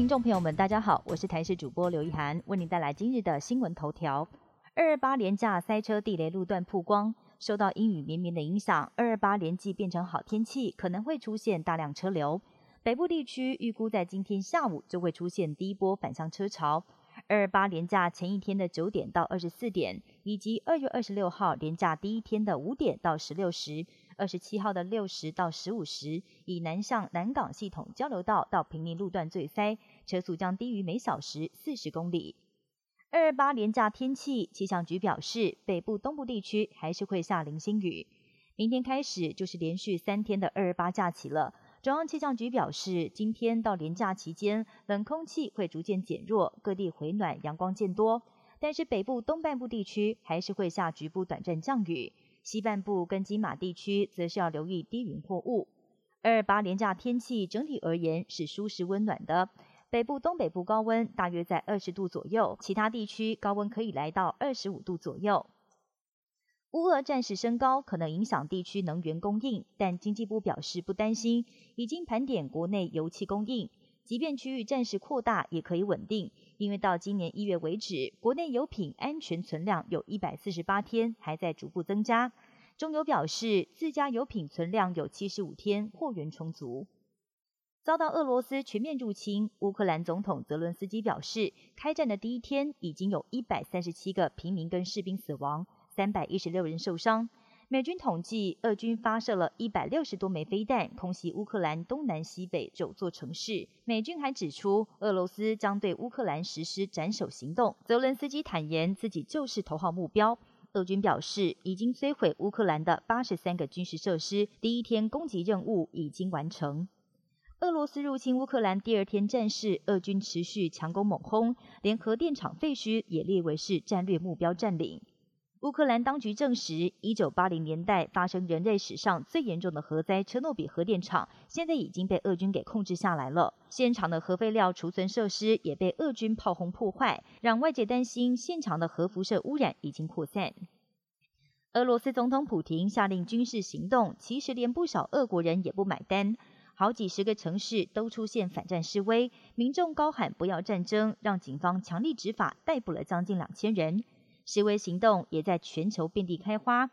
听众朋友们，大家好，我是台视主播刘一涵，为您带来今日的新闻头条。二二八连假塞车地雷路段曝光，受到阴雨绵绵的影响，二二八连季变成好天气，可能会出现大量车流。北部地区预估在今天下午就会出现第一波返乡车潮。二二八连假前一天的九点到二十四点，以及二月二十六号连假第一天的五点到十六时。二十七号的六时到十五时，以南向南港系统交流道到平宁路段最塞，车速将低于每小时四十公里。二二八连假天气，气象局表示，北部、东部地区还是会下零星雨。明天开始就是连续三天的二二八假期了。中央气象局表示，今天到连假期间，冷空气会逐渐减弱，各地回暖，阳光渐多。但是北部东半部地区还是会下局部短暂降雨。西半部跟金马地区则是要留意低云或雾。二八连假天气整体而言是舒适温暖的，北部、东北部高温大约在二十度左右，其他地区高温可以来到二十五度左右。乌俄战事升高可能影响地区能源供应，但经济部表示不担心，已经盘点国内油气供应。即便区域暂时扩大，也可以稳定，因为到今年一月为止，国内油品安全存量有一百四十八天，还在逐步增加。中油表示，自家油品存量有七十五天，货源充足。遭到俄罗斯全面入侵，乌克兰总统泽伦斯基表示，开战的第一天已经有一百三十七个平民跟士兵死亡，三百一十六人受伤。美军统计，俄军发射了一百六十多枚飞弹，空袭乌克兰东南西北九座城市。美军还指出，俄罗斯将对乌克兰实施斩首行动。泽伦斯基坦言，自己就是头号目标。俄军表示，已经摧毁乌克兰的八十三个军事设施，第一天攻击任务已经完成。俄罗斯入侵乌克兰第二天战事，俄军持续强攻猛轰，连核电厂废墟也列为是战略目标占领。乌克兰当局证实，一九八零年代发生人类史上最严重的核灾——车诺比核电厂，现在已经被俄军给控制下来了。现场的核废料储存设施也被俄军炮轰破坏，让外界担心现场的核辐射污染已经扩散。俄罗斯总统普京下令军事行动，其实连不少俄国人也不买单，好几十个城市都出现反战示威，民众高喊“不要战争”，让警方强力执法，逮捕了将近两千人。示威行动也在全球遍地开花，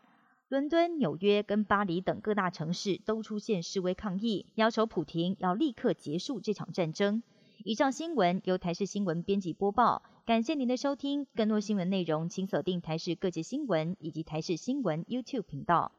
伦敦、纽约跟巴黎等各大城市都出现示威抗议，要求普廷要立刻结束这场战争。以上新闻由台视新闻编辑播报，感谢您的收听。更多新闻内容请锁定台视各界新闻以及台视新闻 YouTube 频道。